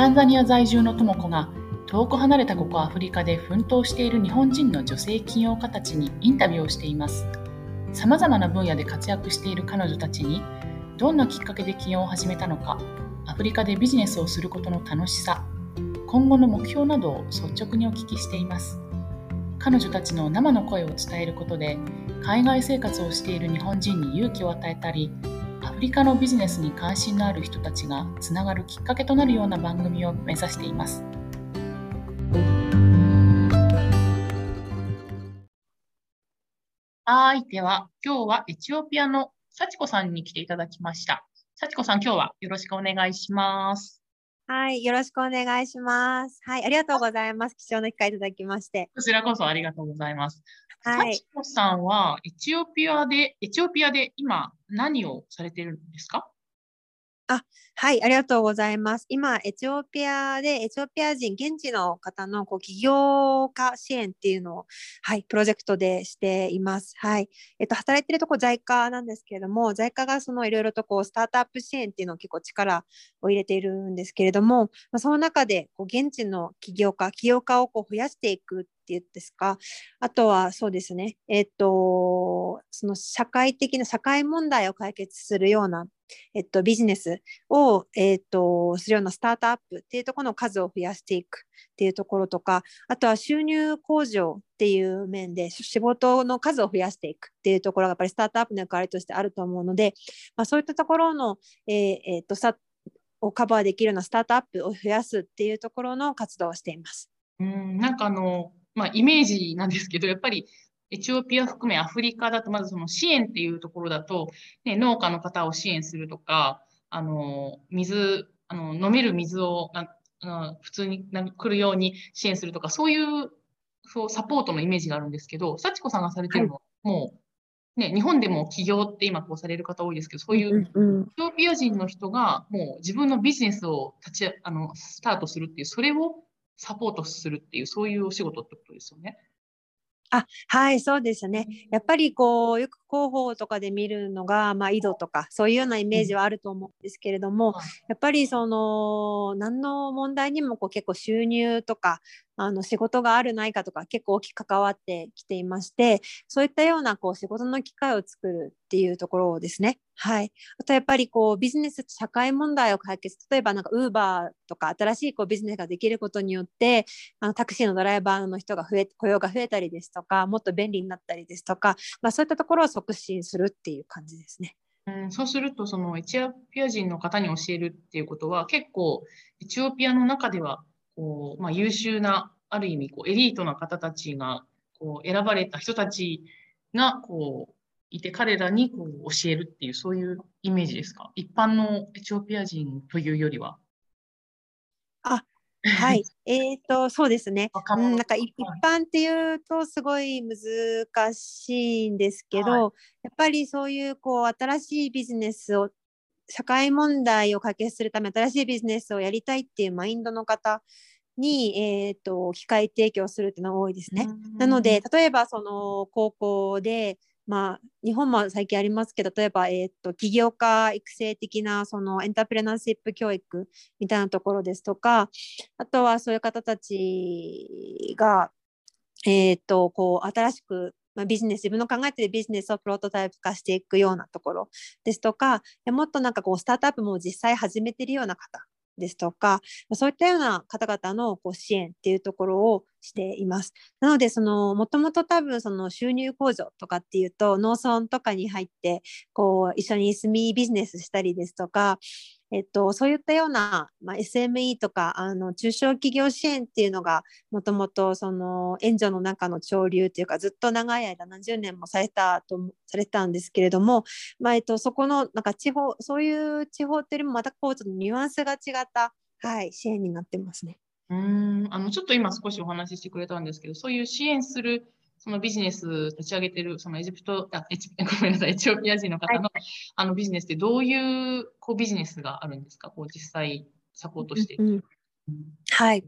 タンザニア在住の智子が遠く離れたここアフリカで奮闘している日本人の女性起業家たちにインタビューをしています。さまざまな分野で活躍している彼女たちにどんなきっかけで起業を始めたのかアフリカでビジネスをすることの楽しさ今後の目標などを率直にお聞きしています彼女たちの生の声を伝えることで海外生活をしている日本人に勇気を与えたりリカのビジネスに関心のある人たちがつながるきっかけとなるような番組を目指していますはい。では、今日はエチオピアの幸子さんに来ていただきました。幸子さん、今日はよろしくお願いします。はい。よろしくお願いします。はい。ありがとうございます。貴重な機会いただきまして。こちらこそありがとうございます。はい。幸子さんはエチオピアで、エチオピアで今何をされてるんですか？あ、はい、ありがとうございます。今、エチオピアで、エチオピア人、現地の方のこう起業家支援っていうのを、はい、プロジェクトでしています。はい。えっと、働いてるとこ JICA なんですけれども、JICA がそのいろいろとこう、スタートアップ支援っていうのを結構力を入れているんですけれども、まあ、その中で、こう、現地の起業家、起業家をこう増やしていくっていうんですか、あとはそうですね、えっと、その社会的な社会問題を解決するようなえっと、ビジネスを、えっと、するようなスタートアップっていうところの数を増やしていくっていうところとか、あとは収入向上っていう面で仕事の数を増やしていくっていうところがやっぱりスタートアップの役割としてあると思うので、まあ、そういったところの、えーえ、っとスタをカバーできるようなスタートアップを増やすっていうところの活動をしています。うんなんかあの、まあ、イメージなんですけどやっぱりエチオピア含めアフリカだと、まずその支援っていうところだと、ね、農家の方を支援するとか、あの、水、あの、飲める水をなあ普通に来るように支援するとか、そういう、そうサポートのイメージがあるんですけど、幸子さんがされてるのは、もう、ね、日本でも起業って今こうされる方多いですけど、そういうエチオピア人の人がもう自分のビジネスを立ちあのスタートするっていう、それをサポートするっていう、そういうお仕事ってことですよね。あ、はい、そうですね。やっぱりこう、よく広報とかで見るのが、まあ、井戸とか、そういうようなイメージはあると思うんですけれども、やっぱりその、何の問題にもこう結構収入とか、あの仕事があるないかとか結構大きく関わってきていましてそういったようなこう仕事の機会を作るっていうところですね。はい、あとやっぱりこうビジネス社会問題を解決例えばなんかウーバーとか新しいこうビジネスができることによってあのタクシーのドライバーの人が増え雇用が増えたりですとかもっと便利になったりですとか、まあ、そういったところを促進するっていう感じですね。うん、そうするとそのエチオピア人の方に教えるっていうことは結構エチオピアの中ではこう、まあ、優秀な、ある意味こうエリートな方たちがこう選ばれた人たちがこういて、彼らにこう教えるっていう、そういうイメージですか？一般のエチオピア人というよりは。あはい、えっ、と、そうですね。うん、なんか一般っていうとすごい難しいんですけど、はい、やっぱりそういうこう新しいビジネスを社会問題を解決するため新しいビジネスをやりたいっていうマインドの方に、えーと、機会提供するっていうのが多いですね。なので例えばその高校で、まあ、日本も最近ありますけど例えば、えーと、起業家育成的なそのエンタープレナーシップ教育みたいなところですとかあとはそういう方たちが、えーとこう新しくまあ、ビジネス、自分の考えているビジネスをプロトタイプ化していくようなところですとか、もっとなんかこう、スタートアップも実際始めているような方ですとか、そういったような方々のこう支援っていうところをしています。なので、その、もともと多分その収入控除とかっていうと、農村とかに入って、こう、一緒に住みビジネスしたりですとか、えっと、そういったような、まあ、SME とかあの中小企業支援っていうのがもともとその援助の中の潮流というかずっと長い間何十年もされたとされたんですけれども、まあ、えっと、そこのなんか地方そういう地方っていうよりもまたこうちょっとニュアンスが違った、はい、支援になってますね。うんあのちょっと今少しお話ししてくれたんですけどそういう支援するそのビジネス立ち上げてる、そのエジプト、あエチ ごめんなさい、エチオピア人の方のはい、あのビジネスってどういうこうビジネスがあるんですか？こう実際サポートして。はい、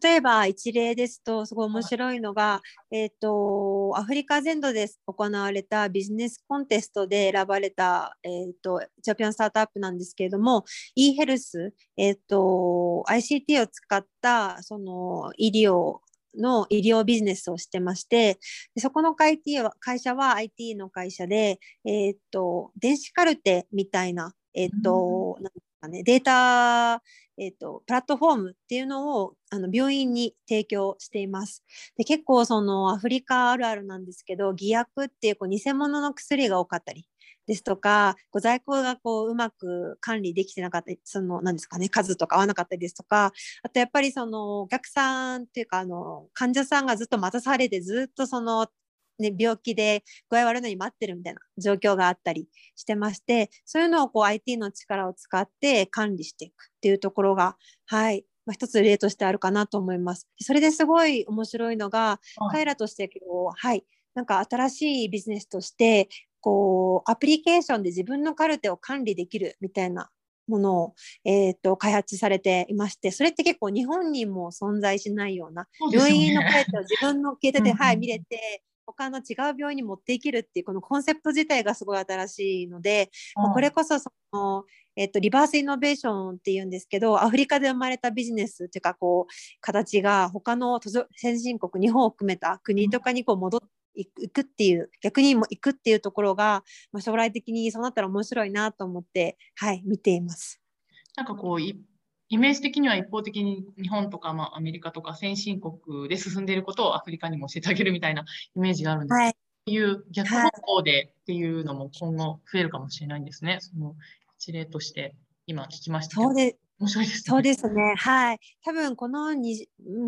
例えば一例ですとすごい面白いのが、えーと、アフリカ全土で行われたビジネスコンテストで選ばれた、えーと、ジャパンスタートアップなんですけれども e ヘルス、えーと、ICT を使ったその医療の医療ビジネスをしてましてでそこの会は会社は IT の会社で、えー、と電子カルテみたいな、えーと、うんかね、データ、えーと、プラットフォームっていうのをあの病院に提供しています。で結構そのアフリカあるあるなんですけど偽薬っていうこう偽物の薬が多かったりですとかこう在庫がこううまく管理できてなかったりその何ですかね数とか合わなかったりですとかあとやっぱりそのお客さんっていうかあの患者さんがずっと待たされてずっとそのね、病気で具合悪いのに待ってるみたいな状況があったりしてましてそういうのをこう IT の力を使って管理していくっていうところが、はいまあ、一つ例としてあるかなと思います。それですごい面白いのが、彼らとしてこう、はい、なんか新しいビジネスとしてこうアプリケーションで自分のカルテを管理できるみたいなものを、えーと、開発されていましてそれって結構日本にも存在しないような、ね、病院のカルテを自分の携帯で、はい、見れて他の違う病院に持っていけるっていうこのコンセプト自体がすごい新しいので、うん、これこそその、えっと、リバースイノベーションっていうんですけどアフリカで生まれたビジネスっていうかこう形が他の先進国日本を含めた国とかにこう戻って行くっていう逆にも行くっていうところが、まあ、将来的にそうなったら面白いなと思って、はい、見ています。なんかこうイメージ的には一方的に日本とか、まあ、アメリカとか先進国で進んでいることをアフリカにも教えてあげるみたいな イメージがあるんですけど、はい、っていう逆方向でっていうのも今後増えるかもしれないんですね。その一例として今聞きましたそうで面白いです、ね、そうですね。はい。多分この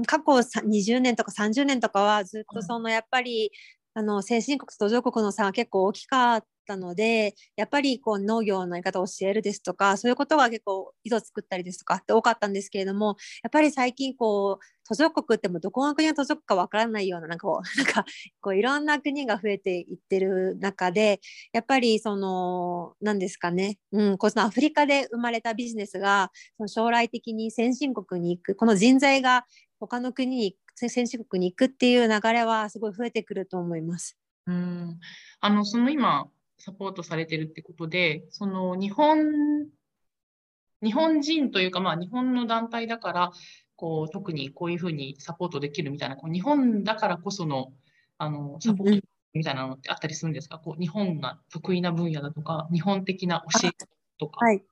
過去20年とか30年とかはずっとそのやっぱり、あの先進国と途上国の差は結構大きかったのでやっぱりこう農業のやり方を教えるですとかそういうことが結構井戸作ったりですとかって多かったんですけれどもやっぱり最近こう途上国ってもどこの国の途上国かわからないようななんかこう なんかこういろんな国が増えていってる中でやっぱりその何ですかね、うん、こうそのアフリカで生まれたビジネスがその将来的に先進国に行くこの人材が他の国に先進国に行くっていう流れはすごい増えてくると思います。うんあのその今サポートされてるってことで、その日本、日本人というか、まあ日本の団体だから、こう特にこういうふうにサポートできるみたいな、こう日本だからこそのあのサポートみたいなのってあったりするんですか、こう日本が得意な分野だとか、日本的な教えとか。はい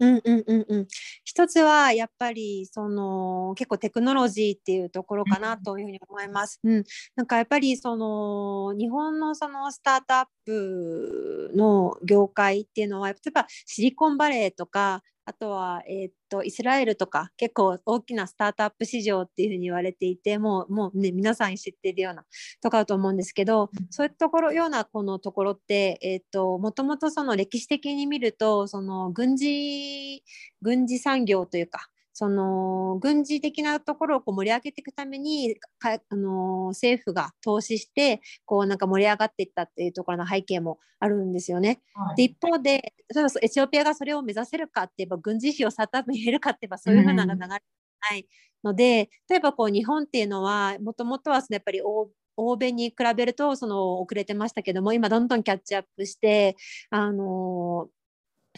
うんうんうんうん、一つはやっぱりその結構テクノロジーっていうところかなというふうに思います。うん、なんかやっぱりその日本のそのスタートアップの業界っていうのは例えばシリコンバレーとかあとは、えー、っとイスラエルとか結構大きなスタートアップ市場っていうふうに言われていてもうもう、ね、皆さん知っているようなところだと思うんですけど、そういうところようなこのところって、えー、っともともとその歴史的に見るとその軍事軍事産業というかその軍事的なところをこう盛り上げていくためにかあの政府が投資してこうなんか盛り上がっていったっていうところの背景もあるんですよね。はい、で一方で例えばエチオピアがそれを目指せるかって言えば軍事費をスタートアップに入れるかって言えばそういうふうな流れないので、例えばこう日本っていうのはもともとはそのやっぱり欧米に比べるとその遅れてましたけども今どんどんキャッチアップしてあの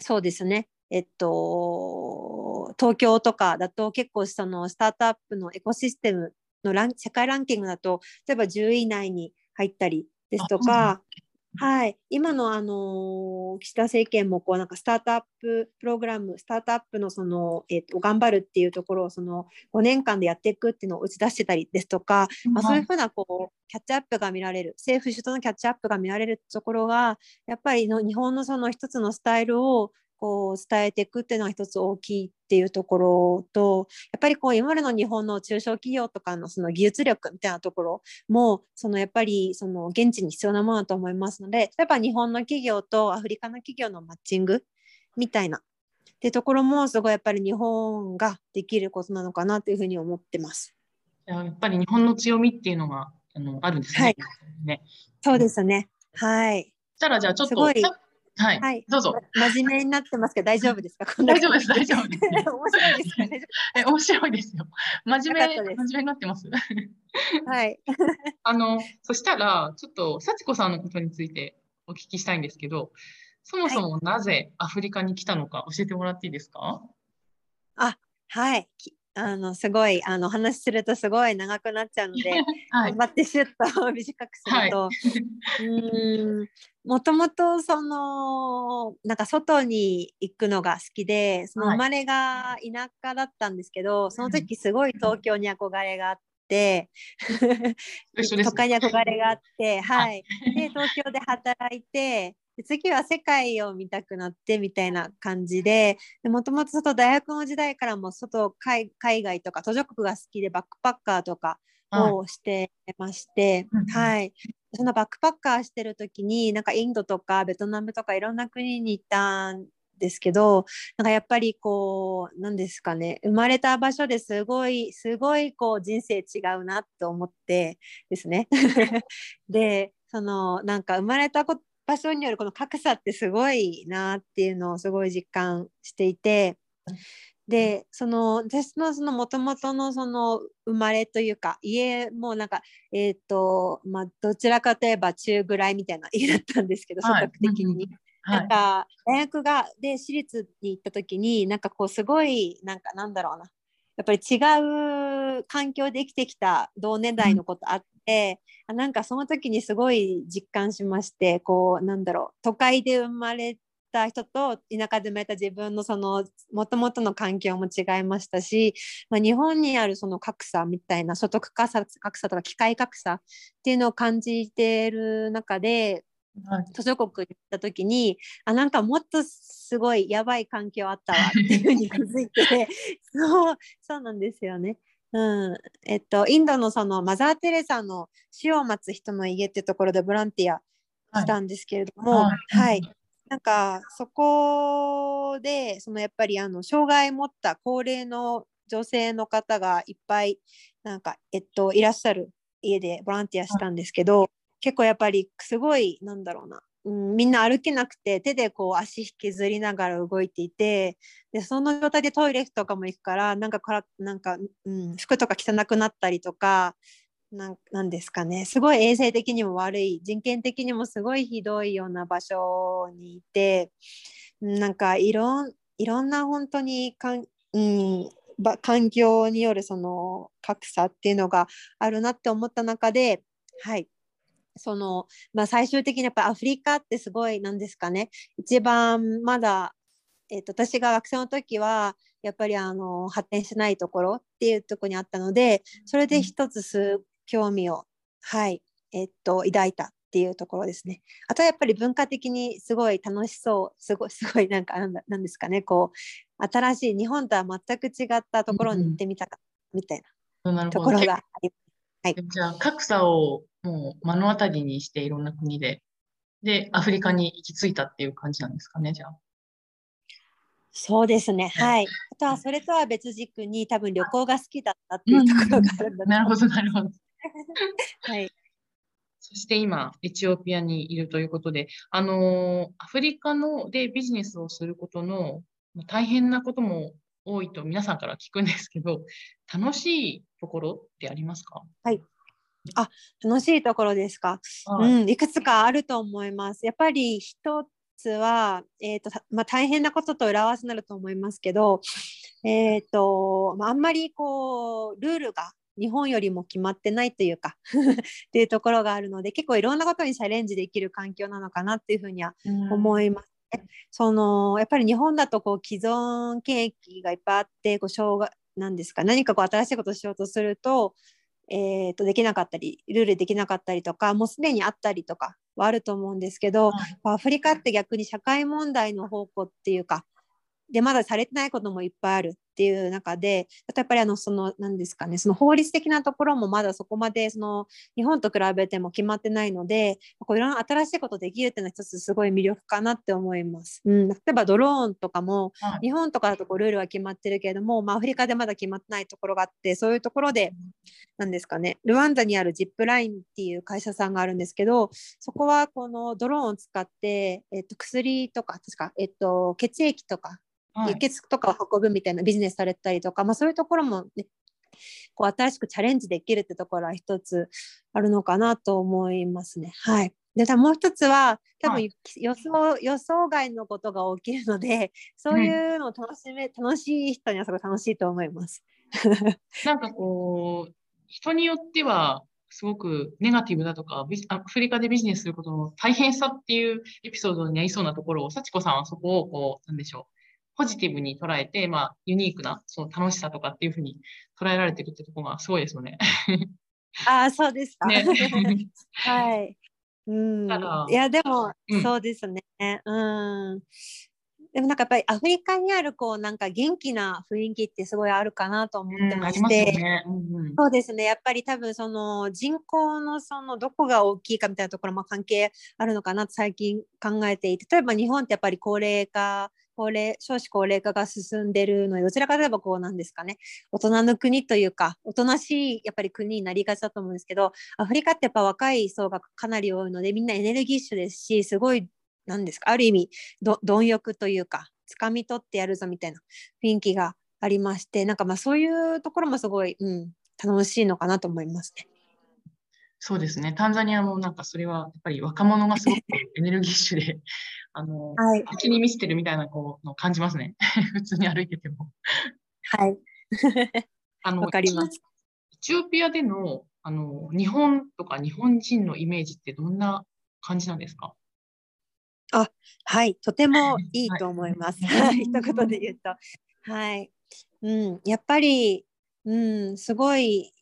そうですねえっと、東京とかだと結構そのスタートアップのエコシステムのラン世界ランキングだと例えば10位以内に入ったりですとか、はい、今の、あの岸田政権もこうなんかスタートアッププログラムスタートアップのその、えーと、頑張るっていうところをその5年間でやっていくっていうのを打ち出してたりですとか、まあ、そういうふうなこうキャッチアップが見られる政府主導のキャッチアップが見られるところがやっぱりの日本のその一つのスタイルをこう伝えていくっていうのが一つ大きいっていうところとやっぱりこう今までの日本の中小企業とかのその技術力みたいなところもそのやっぱりその現地に必要なものだと思いますので例えば日本の企業とアフリカの企業のマッチングみたいなってところもすごいやっぱり日本ができることなのかなというふうに思ってます。やっぱり日本の強みっていうのがあのあるんですね。はい、ねそうですね。はい。したらじゃあちょっとはい。はい、どうぞ。真面目になってますけど、大丈夫ですか？大丈夫です。大丈夫です。面白いですか、ね。え、面白いですよ。真面目、真面目になってます。はい。あの、そしたら、ちょっと幸子さんのことについてお聞きしたいんですけど。そもそもなぜアフリカに来たのか教えてもらっていいですか？あ、はい。あのすごいあの話するとすごい長くなっちゃうので、はい、頑張ってシュッと 短くすると、はい、うん。もともとそのなんか外に行くのが好きでその生まれが田舎だったんですけど、はい、その時すごい東京に憧れがあって。都会に憧れがあって、はい、で東京で働いてで次は世界を見たくなってみたいな感じでもともと外大学の時代からも外海外とか途上国が好きでバックパッカーとかをしてまして、はい、はい、そのバックパッカーしてる時になんかインドとかベトナムとかいろんな国に行ったんですけどなんかやっぱりこう何ですかね生まれた場所ですごいすごいこう人生違うなと思ってですね。でそのなんか生まれたこと場所によるこの格差ってすごいなっていうのをすごい実感していてでその私のそのもともとのその生まれというか家もなんかえっ、ー、とまあどちらかといえば中ぐらいみたいな家だったんですけど、はい、的に。なんか大学がで私立に行った時になんかこうすごいなんかなんだろうな。やっぱり違う環境で生きてきた同年代のことあって、うん、なんかその時にすごい実感しましてこうなんだろう都会で生まれた人と田舎で生まれた自分のそのもともとの環境も違いましたし、まあ、日本にあるその格差みたいな所得格差とか機械格差っていうのを感じている中で途上国に行った時にあなんかもっとすごいやばい環境あったわっていうふうに気づいて そうそうなんですよね。うん。えっと、インドのそのマザー・テレサの死を待つ人の家ってところでボランティアしたんですけれども、はい、はい、なんかそこでそのやっぱりあの障害を持った高齢の女性の方がいっぱいなんか、えっと、いらっしゃる家でボランティアしたんですけど、結構やっぱりすごいなんだろうな、うん、みんな歩けなくて手でこう足引きずりながら動いていてでその状態でトイレとかも行くからなんかからなんか、うん、服とか汚くなったりとかなんなんですかね。すごい衛生的にも悪い人権的にもすごいひどいような場所にいてなんかいろんいろんな本当にかん、うん、環境によるその格差っていうのがあるなって思った中ではい。その、まあ、最終的にやっぱアフリカってすごいなんですかね。一番まだ、えーと、私が学生の時はやっぱりあの発展しないところっていうところにあったのでそれで一つす興味を、はいえっ、ー、と抱いたっていうところですね。あとはやっぱり文化的にすごい楽しそうすごい すごいなんかなんですかね。こう新しい日本とは全く違ったところに行ってみたかったみたいなところがあります。はい、じゃあ格差をもう目の当たりにしていろんな国で、で、アフリカに行き着いたっていう感じなんですかね、じゃあ。そうですね、はい。あとはそれとは別軸に多分旅行が好きだったっていうところがあるんだ、なるほど、なるほど。はい。そして今、エチオピアにいるということで、あのアフリカのでビジネスをすることの大変なことも多いと皆さんから聞くんですけど、楽しいところってありますか？はい。あ、楽しいところですか？はい、うん、いくつかあると思います。やっぱり一つは、えっ、ー、と、まあ、大変なことと裏合わせになると思いますけど、えっ、ー、と、まあ、あんまりこう、ルールが日本よりも決まってないというか っていうところがあるので、結構いろんなことにチャレンジできる環境なのかなっていうふうには思います。そのやっぱり日本だとこう既存景気がいっぱいあってこう障害なんですか何かこう新しいことをしようとするとえー、とできなかったりルールできなかったりとかもうすでにあったりとかはあると思うんですけど、はい、アフリカって逆に社会問題の方向っていうかでまだされてないこともいっぱいあるっていう中でやっぱりあのその何ですかねその法律的なところもまだそこまでその日本と比べても決まってないのでこういろんな新しいことできるっていうのは一つすごい魅力かなって思います。うん、例えばドローンとかも、はい、日本とかだとこうルールは決まってるけれども、まあ、アフリカでまだ決まってないところがあってそういうところで何ですかねルワンダにあるジップラインっていう会社さんがあるんですけどそこはこのドローンを使って、えっと、薬とか確か、えっと、血液とか輸血とかを運ぶみたいなビジネスされたりとか、まあ、そういうところも、ね、こう新しくチャレンジできるってところは一つあるのかなと思いますね。はい、でもう一つは多分予想はい、予想外のことが起きるのでそういうのを楽しめ、うん、楽しい人にはすごい楽しいと思います。なんかこう人によってはすごくネガティブだとかアフリカでビジネスすることの大変さっていうエピソードにありそうなところを幸子さんはそこをこうなんでしょうポジティブに捉えて、まあ、ユニークなその楽しさとかっていうふうに捉えられてるってところがすごいですよね。ああ、そうですか。ね、はい。うん、いや、でも、うん、そうですね。うん。でもなんかやっぱりアフリカにあるこうなんか元気な雰囲気ってすごいあるかなと思ってまして、そうですねやっぱり多分その人口のそのどこが大きいかみたいなところも関係あるのかなと最近考えていて例えば日本ってやっぱり高齢化高齢少子高齢化が進んでるのでどちらかといえばこうなんですかね大人の国というかおとなしいやっぱり国になりがちだと思うんですけどアフリカってやっぱ若い層がかなり多いのでみんなエネルギッシュですしすごいなんですかある意味貪欲というか掴み取ってやるぞみたいな雰囲気がありましてなんかまあそういうところもすごい、うん、楽しいのかなと思いますね。そうですね。タンザニアもなんかそれはやっぱり若者がすごく エネルギッシュで、あの、はい、先に見せてるみたいなこうの感じますね。普通に歩いてても。はい。あの、わかります。エチオピアでのあの日本とか日本人のイメージってどんな感じなんですか？あ、はい、とてもいいと思います。はい、一言で言うと。はい。うん、やっぱり、うん、すごい、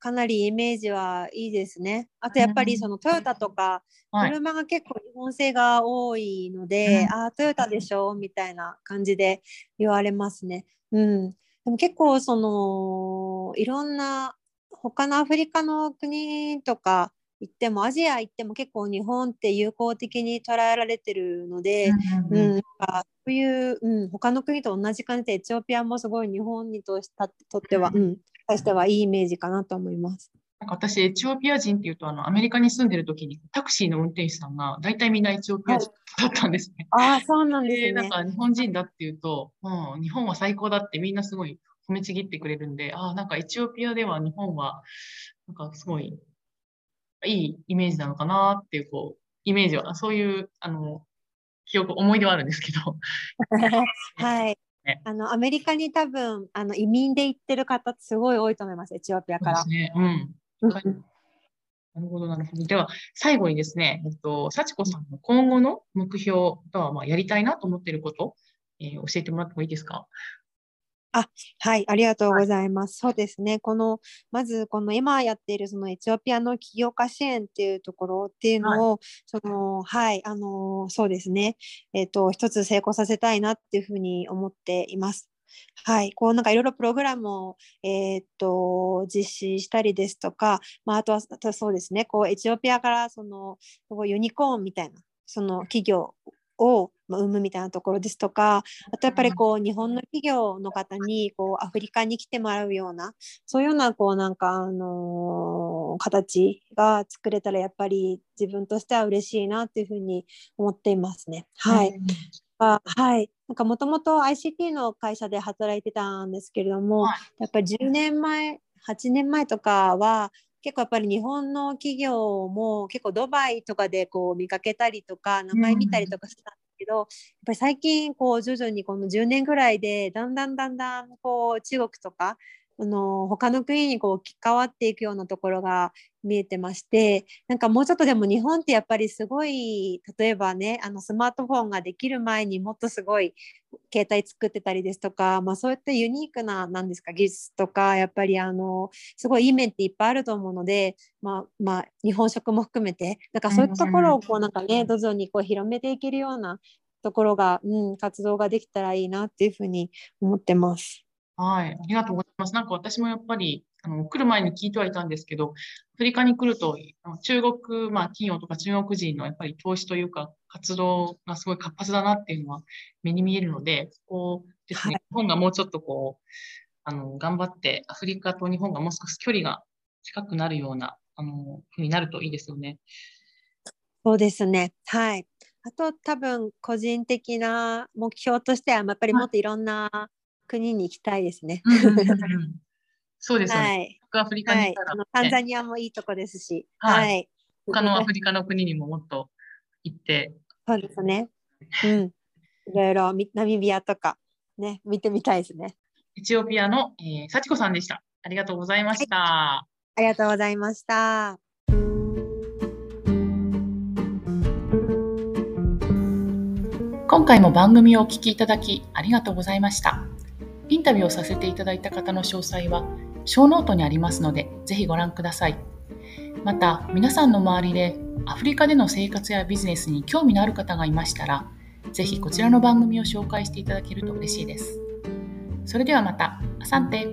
かなりイメージはいいですね。あとやっぱりそのトヨタとか、車が結構日本製が多いので、ああ、トヨタでしょみたいな感じで言われますね。うん。でも結構その、いろんな他のアフリカの国とか、行ってもアジア行っても結構日本って友好的に捉えられてるので、うん、うんうん、そういう、うん、他の国と同じ感じでエチオピアもすごい日本にとしたとっては、うん、対してはいいイメージかなと思います。なんか私、エチオピア人っていうと、あの、アメリカに住んでる時に、タクシーの運転手さんが、大体みんなエチオピア人だったんですね。はい、ああ、そうなんですね。なんか、日本人だっていうと、うん、日本は最高だってみんなすごい褒めちぎってくれるんで、ああ、なんかエチオピアでは日本は、なんかすごいいいイメージなのかなっていう、こう、イメージは、そういう、あの、記憶、思い出はあるんですけど。はい。ね、あのアメリカに多分あの移民で行ってる方すごい多いと思います、エチオピアから。ね、うん。なるほど、なるほど。では、最後にですね、えっと、幸子さんの今後の目標とは、まあ、やりたいなと思っていること、えー、教えてもらってもいいですか？あ、はい、ありがとうございます。そうですね。この、まず、この今やっているそのエチオピアの起業家支援っていうところっていうのを、はい、その、はい、あの、そうですね。えっ、と、一つ成功させたいなっていうふうに思っています。はい、こうなんかいろいろプログラムを、えー、っと実施したりですとか、まあ、あとはあとはそうですねこうエチオピアからそのユニコーンみたいなその企業を生むみたいなところですとかあとやっぱりこう日本の企業の方にこうアフリカに来てもらうようなそういうようなこうなんか、あのー、形が作れたらやっぱり自分としては嬉しいなっていうふうに思っていますね。はい、あはい、なんかもともと ICT の会社で働いてたんですけれども、はい、やっぱり10年前8年前とかは結構やっぱり日本の企業も結構ドバイとかでこう見かけたりとか名前見たりとかしたんですけど、やっぱり最近こう徐々にこの10年ぐらいでだんだんだんだんこう中国とかあの他の国にこう関わっていくようなところが見えてましてなんかもうちょっとでも日本ってやっぱりすごい例えばねあのスマートフォンができる前にもっとすごい携帯作ってたりですとか、まあ、そういったユニークな何ですか技術とかやっぱりあのすごいいい面っていっぱいあると思うので、まあまあ、日本食も含めてだからそういったところをこうなんかねど々にこう広めていけるようなところが、うん、活動ができたらいいなっていうふうに思ってます。はい、ありがとうございます。なんか私もやっぱり、あの、来る前に聞いてはいたんですけど、アフリカに来ると、中国、まあ、企業とか中国人のやっぱり投資というか、活動がすごい活発だなっていうのは目に見えるので、こうですね、はい、日本がもうちょっとこう、あの、頑張ってアフリカと日本がもう少し距離が近くなるような、あの、ふうになるといいですよね。そうですね。はい。あと多分個人的な目標としてはやっぱりもっといろんな国に行きたいですね。そうですね。はい、アフリカに行ったら、はい、タンザニアもいいとこですし、はい。はい、他のアフリカの国にももっと行って。そうですね。うん。いろいろナミビアとかね、見てみたいですね。エチオピアの、えー、幸子さんでした。ありがとうございました。ありがとうございました。今回も番組をお聞きいただきありがとうございました。インタビューをさせていただいた方の詳細は、ショーノートにありますので、ぜひご覧ください。また、皆さんの周りでアフリカでの生活やビジネスに興味のある方がいましたら、ぜひこちらの番組を紹介していただけると嬉しいです。それではまた、 asante。